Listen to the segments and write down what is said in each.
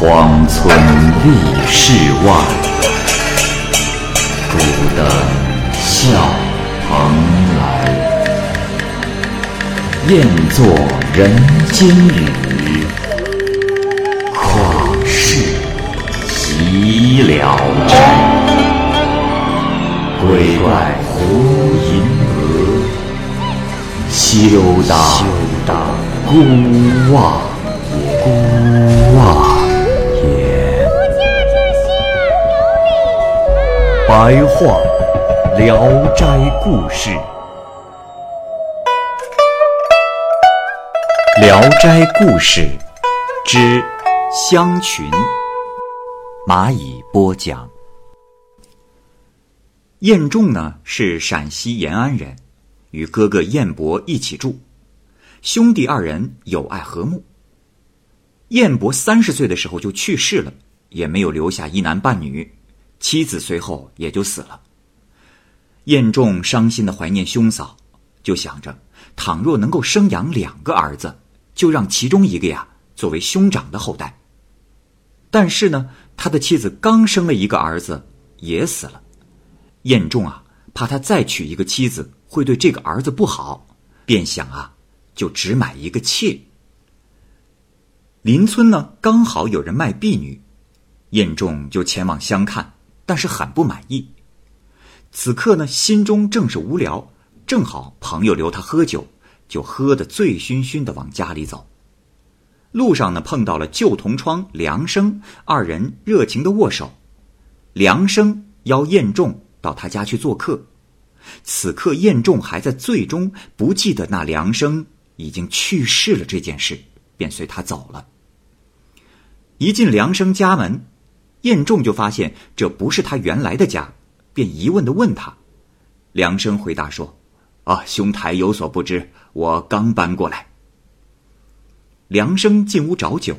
荒村立世外，孤灯笑蓬莱。雁作人间雨，旷世岂了斋。鬼怪胡银娥，休当孤望。孤白话《聊斋故事》，《聊斋故事》之香群，蚂蚁播讲。晏仲呢是陕西延安人，与哥哥晏伯一起住，兄弟二人友爱和睦。晏伯三十岁的时候就去世了，也没有留下一男半女，妻子随后也就死了。晏仲伤心的怀念兄嫂，就想着，倘若能够生养两个儿子，就让其中一个呀作为兄长的后代。但是呢，他的妻子刚生了一个儿子，也死了。晏仲啊，怕他再娶一个妻子会对这个儿子不好，便想啊，就只买一个妾。邻村呢，刚好有人卖婢女，晏仲就前往相看，但是很不满意。此刻呢，心中正是无聊，正好朋友留他喝酒，就喝得醉醺醺的往家里走。路上呢，碰到了旧同窗梁生，二人热情的握手。梁生邀晏仲到他家去做客，此刻晏仲还在醉中，不记得那梁生已经去世了这件事。便随他走了。一进梁生家门，晏仲就发现这不是他原来的家，便疑问的问他。梁生回答说：“啊，兄台有所不知，我刚搬过来。”梁生进屋找酒，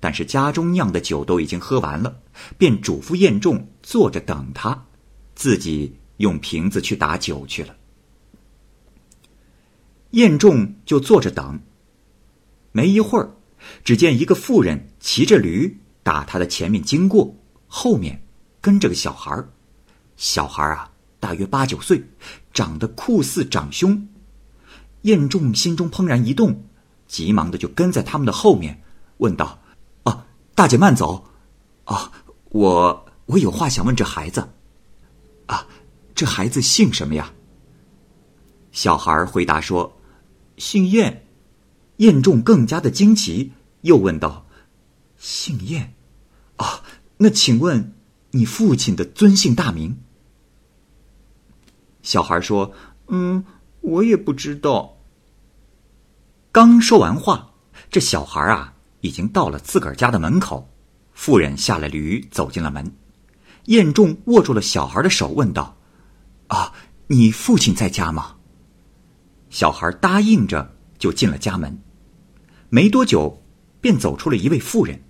但是家中酿的酒都已经喝完了，便嘱咐晏仲坐着等他，自己用瓶子去打酒去了。晏仲就坐着等。没一会儿，只见一个妇人骑着驴打他的前面经过，后面跟着个小孩儿。小孩儿啊，大约八九岁，长得酷似长兄。燕仲心中怦然一动，急忙的就跟在他们的后面，问道：“啊，大姐慢走！啊，我我有话想问这孩子。啊，这孩子姓什么呀？”小孩回答说：“姓燕。”燕仲更加的惊奇，又问道：“姓燕，啊，那请问你父亲的尊姓大名？”小孩说：“嗯，我也不知道。”刚说完话，这小孩啊已经到了自个儿家的门口，妇人下了驴，走进了门。晏仲握住了小孩的手，问道：“啊，你父亲在家吗？”小孩答应着，就进了家门。没多久，便走出了一位妇人。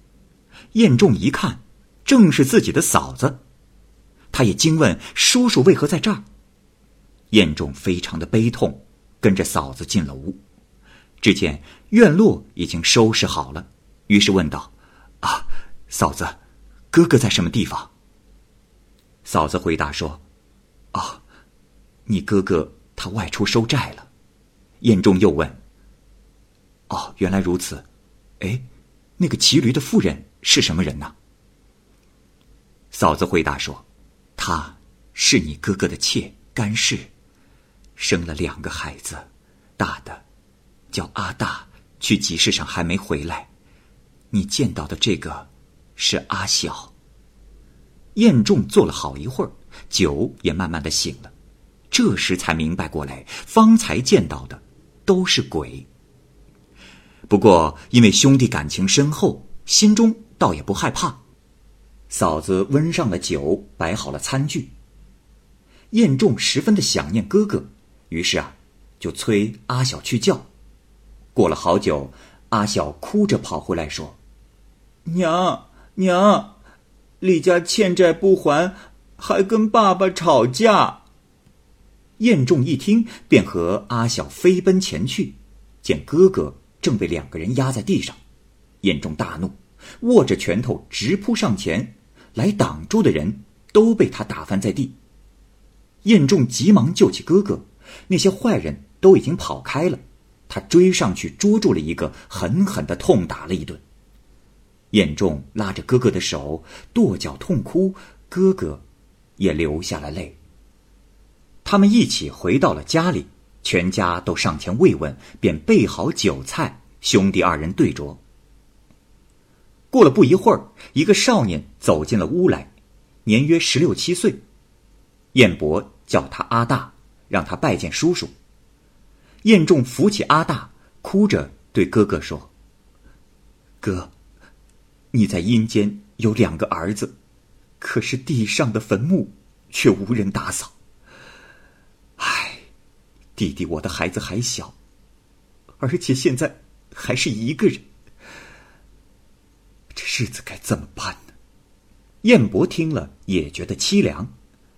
晏仲一看，正是自己的嫂子。他也惊问：“叔叔为何在这儿？”晏仲非常的悲痛，跟着嫂子进了屋。只见院落已经收拾好了，于是问道：“啊，嫂子，哥哥在什么地方？”嫂子回答说：“啊，你哥哥他外出收债了。”燕仲又问。哦，原来如此。哎，那个骑驴的妇人是什么人呢？嫂子回答说：“她是你哥哥的妾甘氏，生了两个孩子，大的叫阿大，去集市上还没回来。你见到的这个是阿小。”燕仲坐了好一会儿，酒也慢慢的醒了，这时才明白过来，方才见到的都是鬼。不过，因为兄弟感情深厚，心中倒也不害怕。嫂子温上了酒，摆好了餐具。燕仲十分的想念哥哥，于是啊，就催阿小去叫。过了好久，阿小哭着跑回来，说：“娘娘，李家欠债不还，还跟爸爸吵架。”燕仲一听，便和阿小飞奔前去，见哥哥。正被两个人压在地上，燕仲大怒，握着拳头直扑上前，来挡住的人都被他打翻在地。燕仲急忙救起哥哥，那些坏人都已经跑开了。他追上去捉住了一个，狠狠的痛打了一顿。燕仲拉着哥哥的手，跺脚痛哭，哥哥也流下了泪。他们一起回到了家里，全家都上前慰问，便备好酒菜，兄弟二人对酌。过了不一会儿，一个少年走进了屋来，年约十六七岁。燕伯叫他阿大，让他拜见叔叔。燕仲扶起阿大，哭着对哥哥说：“哥，你在阴间有两个儿子，可是地上的坟墓却无人打扫。唉，弟弟，我的孩子还小，而且现在还是一个人，这日子该怎么办呢？”燕伯听了也觉得凄凉，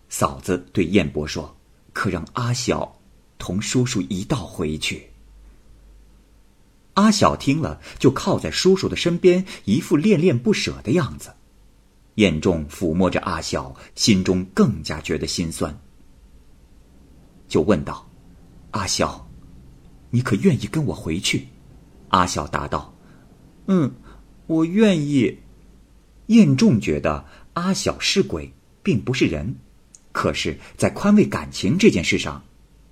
嫂子对燕伯说：“可让阿小。”同叔叔一道回去。阿晓听了，就靠在叔叔的身边，一副恋恋不舍的样子。燕仲抚摸着阿晓，心中更加觉得心酸，就问道：“阿晓，你可愿意跟我回去？”阿晓答道：“嗯，我愿意。”燕仲觉得阿晓是鬼，并不是人，可是，在宽慰感情这件事上。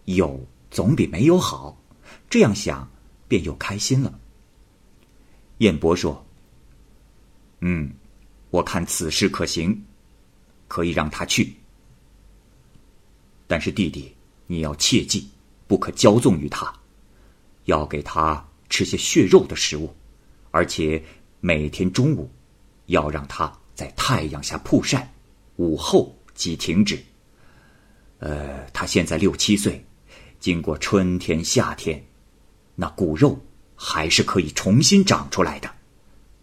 有总比没有好，这样想，便又开心了。燕伯说：“嗯，我看此事可行，可以让他去。但是弟弟，你要切记，不可骄纵于他，要给他吃些血肉的食物，而且每天中午要让他在太阳下曝晒，午后即停止。呃，他现在六七岁。”经过春天、夏天，那骨肉还是可以重新长出来的。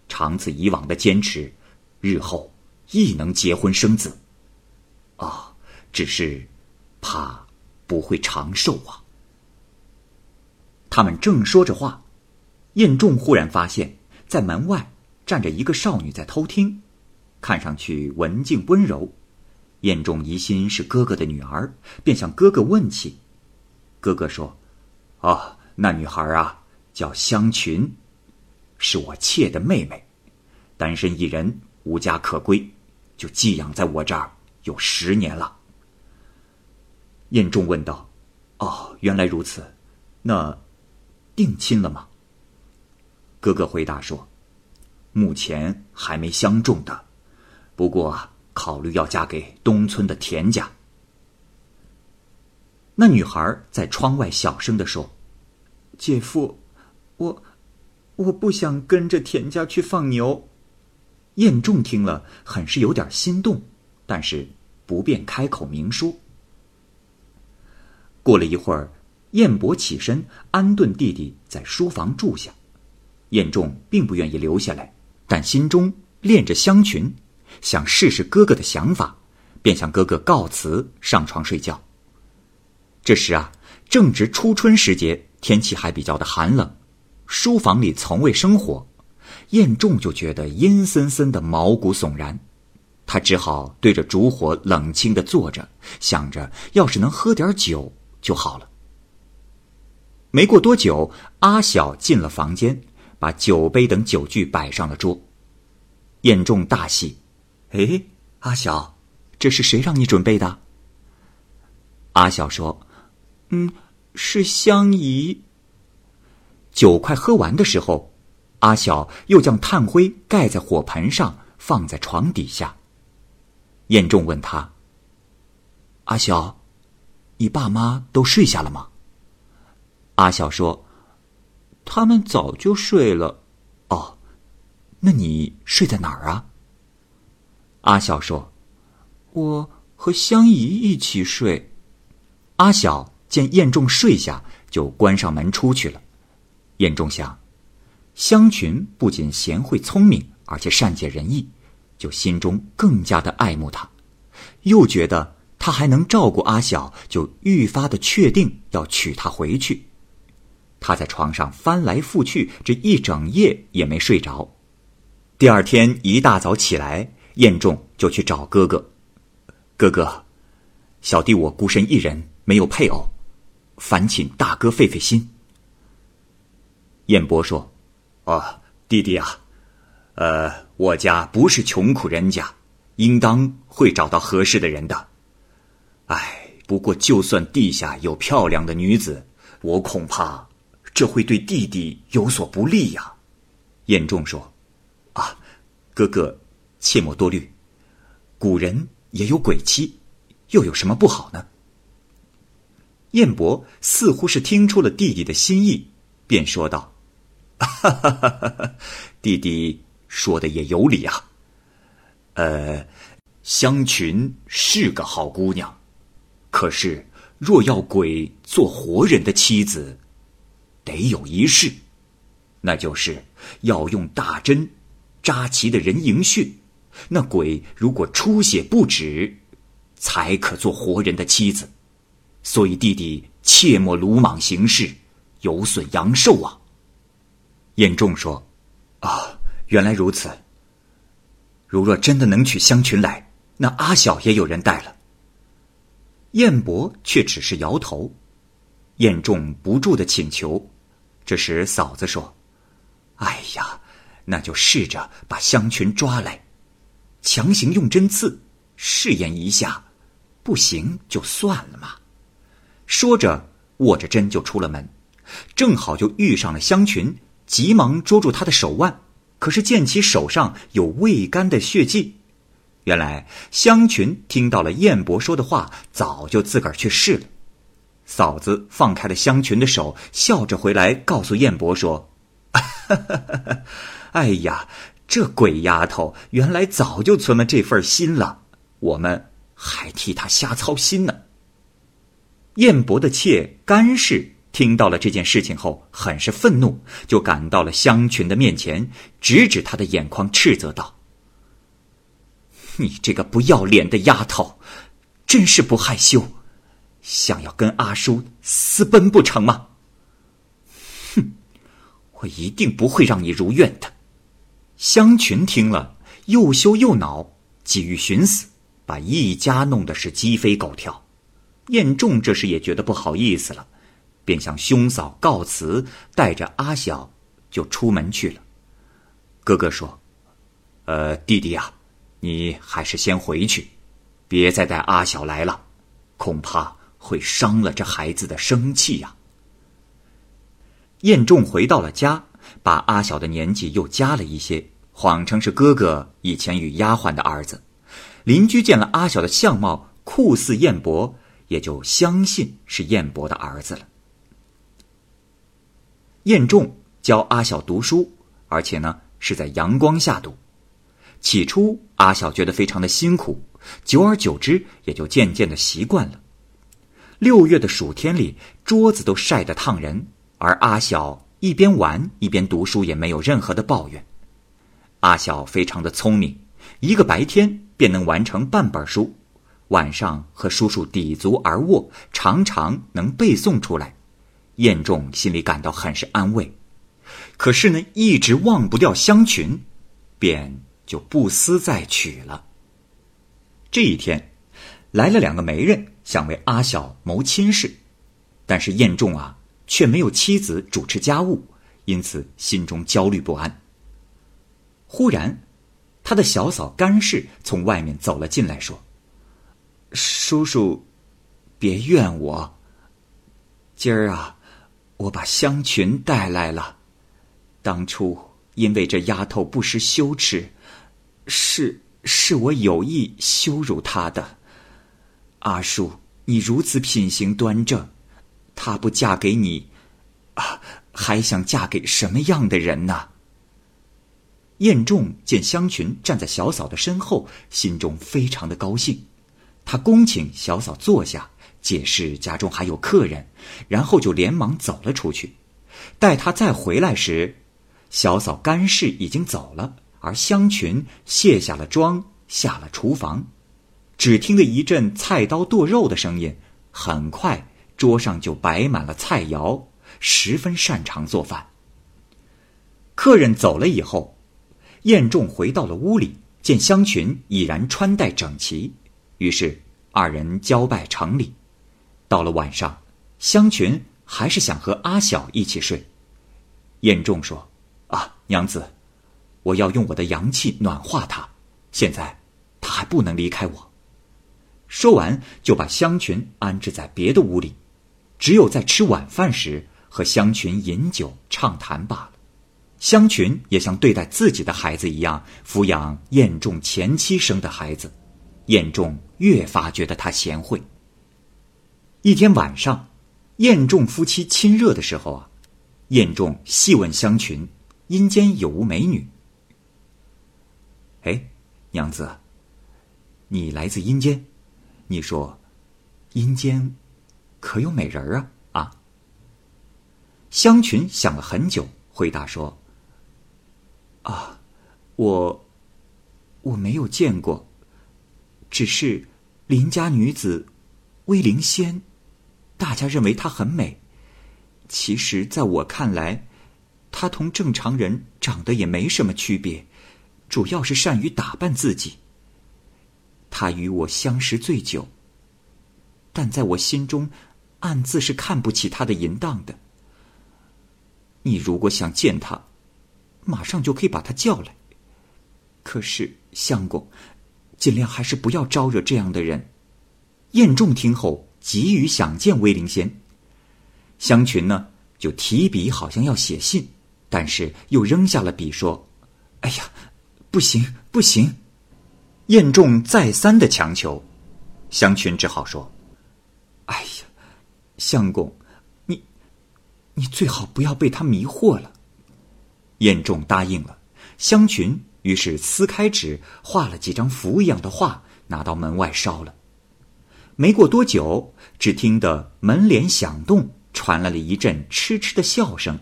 长此以往的坚持，日后亦能结婚生子。啊，只是怕不会长寿啊。他们正说着话，燕仲忽然发现，在门外站着一个少女在偷听，看上去文静温柔。燕仲疑心是哥哥的女儿，便向哥哥问起。哥哥说：“哦，那女孩啊，叫香群，是我妾的妹妹，单身一人，无家可归，就寄养在我这儿有十年了。”燕仲问道：“哦，原来如此，那定亲了吗？”哥哥回答说：“目前还没相中的，不过考虑要嫁给东村的田家。”那女孩在窗外小声的说：“姐夫，我我不想跟着田家去放牛。”燕仲听了，很是有点心动，但是不便开口明说。过了一会儿，燕伯起身安顿弟弟在书房住下。燕仲并不愿意留下来，但心中恋着香群，想试试哥哥的想法，便向哥哥告辞，上床睡觉。这时啊，正值初春时节，天气还比较的寒冷，书房里从未生火，燕仲就觉得阴森森的，毛骨悚然。他只好对着烛火冷清的坐着，想着要是能喝点酒就好了。没过多久，阿晓进了房间，把酒杯等酒具摆上了桌。燕仲大喜：“哎，阿晓，这是谁让你准备的？”阿晓说。嗯，是香姨。酒快喝完的时候，阿晓又将炭灰盖在火盆上，放在床底下。燕仲问他：“阿晓，你爸妈都睡下了吗？”阿晓说：“他们早就睡了。”哦，那你睡在哪儿啊？阿晓说：“我和香姨一起睡。”阿晓。见燕仲睡下，就关上门出去了。燕仲想，香群不仅贤惠聪明，而且善解人意，就心中更加的爱慕他，又觉得他还能照顾阿晓，就愈发的确定要娶她回去。他在床上翻来覆去，这一整夜也没睡着。第二天一大早起来，晏仲就去找哥哥。哥哥，小弟我孤身一人，没有配偶，烦请大哥费费心。燕伯说：“哦，弟弟啊，呃，我家不是穷苦人家，应当会找到合适的人的。哎，不过就算地下有漂亮的女子，我恐怕这会对弟弟有所不利呀。”彦仲说。啊，哥哥，切莫多虑。古人也有鬼妻，又有什么不好呢？燕伯似乎是听出了弟弟的心意，便说道：“哈哈哈哈弟弟说的也有理啊。呃，香群是个好姑娘，可是若要鬼做活人的妻子，得有一事，那就是要用大针。”扎其的人迎穴，那鬼如果出血不止，才可做活人的妻子。所以弟弟切莫鲁莽行事，有损阳寿啊。晏仲说：“啊，原来如此。如若真的能娶香群来，那阿小也有人带了。”燕伯却只是摇头。燕仲不住的请求。这时嫂子说：“哎呀。”那就试着把香群抓来，强行用针刺，试验一下，不行就算了嘛。说着，握着针就出了门，正好就遇上了香群，急忙捉住他的手腕，可是见其手上有未干的血迹，原来香群听到了燕伯说的话，早就自个儿去试了。嫂子放开了香群的手，笑着回来告诉燕伯说：“哈哈哈。”哎呀，这鬼丫头原来早就存了这份心了，我们还替她瞎操心呢。燕伯的妾甘氏听到了这件事情后，很是愤怒，就赶到了香群的面前，直指他的眼眶，斥责道：“你这个不要脸的丫头，真是不害羞，想要跟阿叔私奔不成吗？哼，我一定不会让你如愿的。”香群听了，又羞又恼，急于寻死，把一家弄得是鸡飞狗跳。燕仲这时也觉得不好意思了，便向兄嫂告辞，带着阿小就出门去了。哥哥说：“呃，弟弟呀，你还是先回去，别再带阿小来了，恐怕会伤了这孩子的生气呀。”燕仲回到了家。把阿小的年纪又加了一些，谎称是哥哥以前与丫鬟的儿子。邻居见了阿小的相貌酷似燕伯，也就相信是燕伯的儿子了。燕仲教阿小读书，而且呢是在阳光下读。起初阿小觉得非常的辛苦，久而久之也就渐渐的习惯了。六月的暑天里，桌子都晒得烫人，而阿小。一边玩一边读书，也没有任何的抱怨。阿小非常的聪明，一个白天便能完成半本书，晚上和叔叔抵足而卧，常常能背诵出来。彦仲心里感到很是安慰，可是呢，一直忘不掉香群，便就不思再娶了。这一天，来了两个媒人，想为阿小谋亲事，但是晏仲啊。却没有妻子主持家务，因此心中焦虑不安。忽然，他的小嫂甘氏从外面走了进来，说：“叔叔，别怨我。今儿啊，我把香裙带来了。当初因为这丫头不识羞耻，是是我有意羞辱她的。阿叔，你如此品行端正。”她不嫁给你，啊，还想嫁给什么样的人呢？燕仲见香群站在小嫂的身后，心中非常的高兴。他恭请小嫂坐下，解释家中还有客人，然后就连忙走了出去。待他再回来时，小嫂甘氏已经走了，而香群卸下了妆，下了厨房。只听得一阵菜刀剁肉的声音，很快。桌上就摆满了菜肴，十分擅长做饭。客人走了以后，晏仲回到了屋里，见香群已然穿戴整齐，于是二人交拜成礼。到了晚上，香群还是想和阿晓一起睡。晏仲说：“啊，娘子，我要用我的阳气暖化他，现在他还不能离开我。”说完，就把香群安置在别的屋里，只有在吃晚饭时和香群饮酒畅谈罢了。香群也像对待自己的孩子一样抚养晏仲前妻生的孩子，晏仲越发觉得他贤惠。一天晚上，晏仲夫妻亲热的时候啊，晏仲细问香群：“阴间有无美女？”哎，娘子，你来自阴间。你说，阴间可有美人儿啊？啊！香群想了很久，回答说：“啊，我我没有见过，只是邻家女子威灵仙，大家认为她很美。其实，在我看来，她同正常人长得也没什么区别，主要是善于打扮自己。”他与我相识最久，但在我心中，暗自是看不起他的淫荡的。你如果想见他，马上就可以把他叫来。可是相公，尽量还是不要招惹这样的人。晏仲听后急于想见威灵仙，香群呢就提笔好像要写信，但是又扔下了笔说：“哎呀，不行，不行。”晏仲再三的强求，香群只好说：“哎呀，相公，你，你最好不要被他迷惑了。”晏仲答应了。香群于是撕开纸，画了几张符一样的画，拿到门外烧了。没过多久，只听得门帘响动，传来了一阵痴痴的笑声。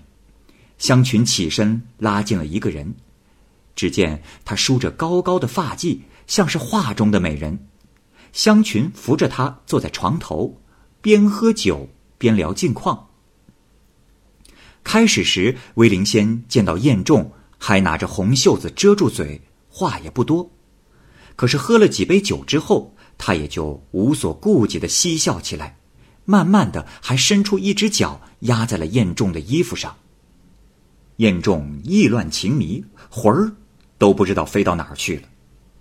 香群起身拉进了一个人，只见他梳着高高的发髻。像是画中的美人，香群扶着他坐在床头，边喝酒边聊近况。开始时，威灵仙见到燕仲还拿着红袖子遮住嘴，话也不多。可是喝了几杯酒之后，他也就无所顾忌的嬉笑起来，慢慢的还伸出一只脚压在了燕仲的衣服上。燕仲意乱情迷，魂儿都不知道飞到哪儿去了。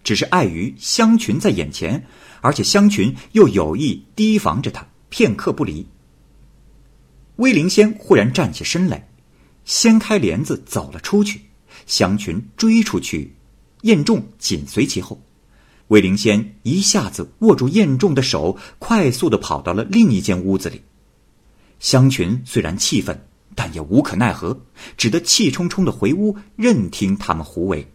只是碍于香群在眼前，而且香群又有意提防着他，片刻不离。威灵仙忽然站起身来，掀开帘子走了出去，香群追出去，燕仲紧随其后。威灵仙一下子握住燕仲的手，快速的跑到了另一间屋子里。香群虽然气愤，但也无可奈何，只得气冲冲的回屋，任听他们胡为。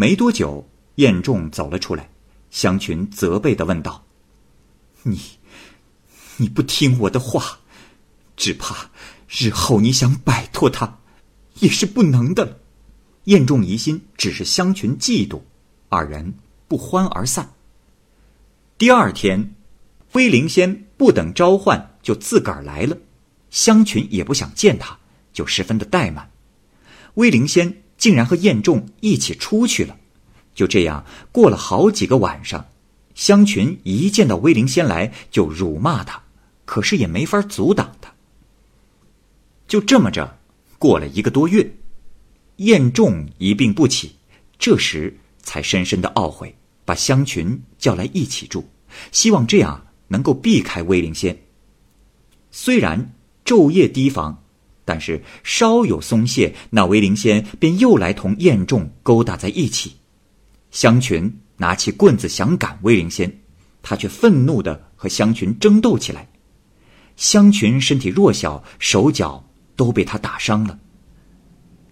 没多久，晏仲走了出来，香群责备的问道：“你，你不听我的话，只怕日后你想摆脱他，也是不能的了。”晏仲疑心只是香群嫉妒，二人不欢而散。第二天，威灵仙不等召唤就自个儿来了，香群也不想见他，就十分的怠慢。威灵仙。竟然和晏仲一起出去了，就这样过了好几个晚上。香群一见到威灵仙来就辱骂他，可是也没法阻挡他。就这么着，过了一个多月，晏仲一病不起，这时才深深的懊悔，把香群叫来一起住，希望这样能够避开威灵仙。虽然昼夜提防。但是稍有松懈，那威灵仙便又来同晏仲勾搭在一起。香群拿起棍子想赶威灵仙，他却愤怒的和香群争斗起来。香群身体弱小，手脚都被他打伤了。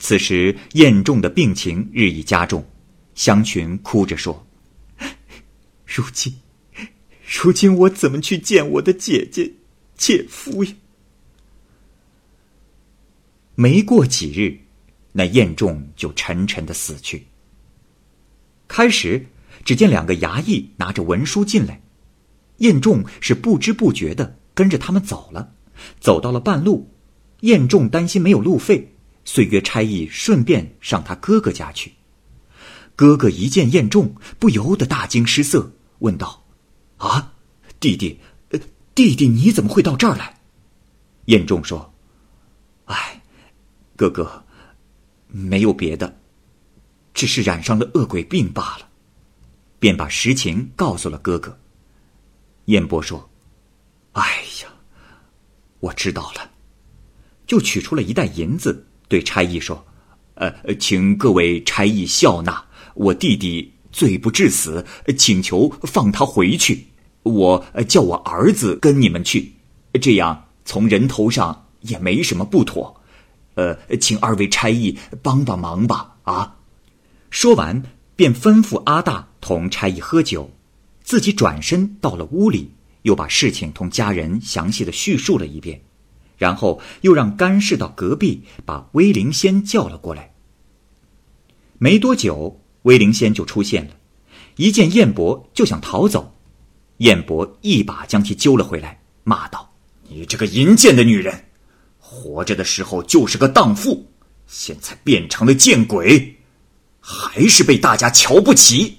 此时晏仲的病情日益加重，香群哭着说：“如今，如今我怎么去见我的姐姐、姐夫呀？”没过几日，那燕仲就沉沉的死去。开始，只见两个衙役拿着文书进来，燕仲是不知不觉的跟着他们走了。走到了半路，燕仲担心没有路费，遂约差役顺便上他哥哥家去。哥哥一见燕仲，不由得大惊失色，问道：“啊，弟弟，弟弟你怎么会到这儿来？”燕仲说：“哎，哥哥，没有别的，只是染上了恶鬼病罢了。”便把实情告诉了哥哥。燕伯说：“哎呀，我知道了。”就取出了一袋银子，对差役说：“呃，请各位差役笑纳，我弟弟罪不至死，请求放他回去。我叫我儿子跟你们去，这样从人头上也没什么不妥。呃，请二位差役帮帮忙吧。”啊，说完便吩咐阿大同差役喝酒，自己转身到了屋里，又把事情同家人详细的叙述了一遍。然后又让干氏到隔壁把威灵仙叫了过来。没多久，威灵仙就出现了，一见燕伯就想逃走，燕伯一把将其揪了回来，骂道：“你这个淫贱的女人，活着的时候就是个荡妇，现在变成了见鬼，还是被大家瞧不起。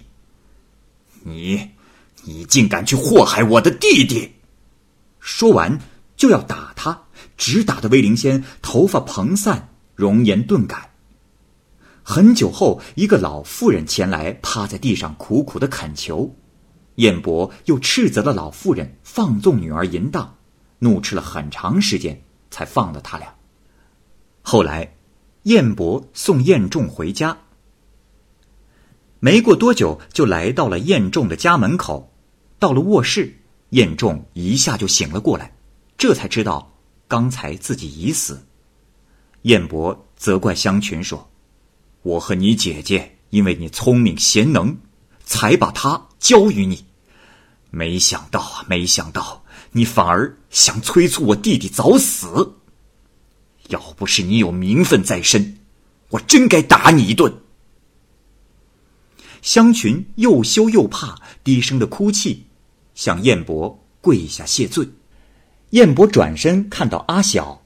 你，你竟敢去祸害我的弟弟！”说完就要打他。直打的威灵仙头发蓬散，容颜顿改。很久后，一个老妇人前来，趴在地上苦苦的恳求。燕伯又斥责了老妇人放纵女儿淫荡，怒斥了很长时间，才放了他俩。后来，燕伯送燕仲回家。没过多久，就来到了燕仲的家门口。到了卧室，燕仲一下就醒了过来，这才知道。刚才自己已死，燕伯责怪香群说：“我和你姐姐因为你聪明贤能，才把她交于你。没想到啊，没想到你反而想催促我弟弟早死。要不是你有名分在身，我真该打你一顿。”香群又羞又怕，低声的哭泣，向燕伯跪下谢罪。燕伯转身看到阿晓，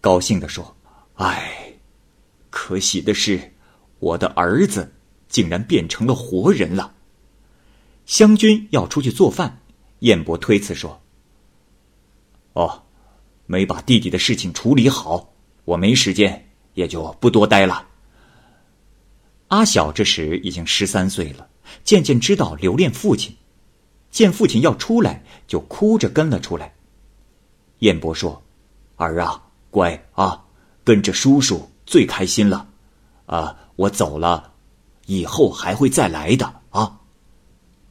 高兴的说：“哎，可喜的是，我的儿子竟然变成了活人了。”湘君要出去做饭，燕伯推辞说：“哦，没把弟弟的事情处理好，我没时间，也就不多待了。”阿晓这时已经十三岁了，渐渐知道留恋父亲，见父亲要出来，就哭着跟了出来。燕伯说：“儿啊，乖啊，跟着叔叔最开心了。啊，我走了，以后还会再来的啊。”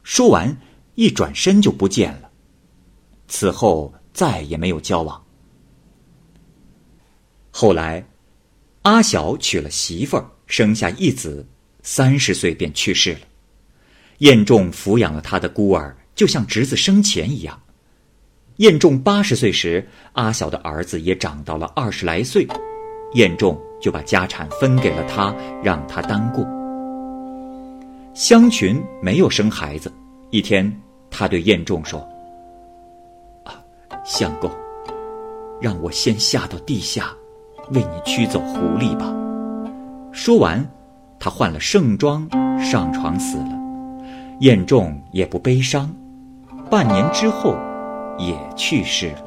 说完，一转身就不见了。此后再也没有交往。后来，阿晓娶了媳妇儿，生下一子，三十岁便去世了。燕仲抚养了他的孤儿，就像侄子生前一样。燕仲八十岁时，阿晓的儿子也长到了二十来岁，燕仲就把家产分给了他，让他单过。香群没有生孩子，一天，他对燕仲说：“，相公，让我先下到地下，为你驱走狐狸吧。”说完，他换了盛装上床死了。燕仲也不悲伤，半年之后。也去世了。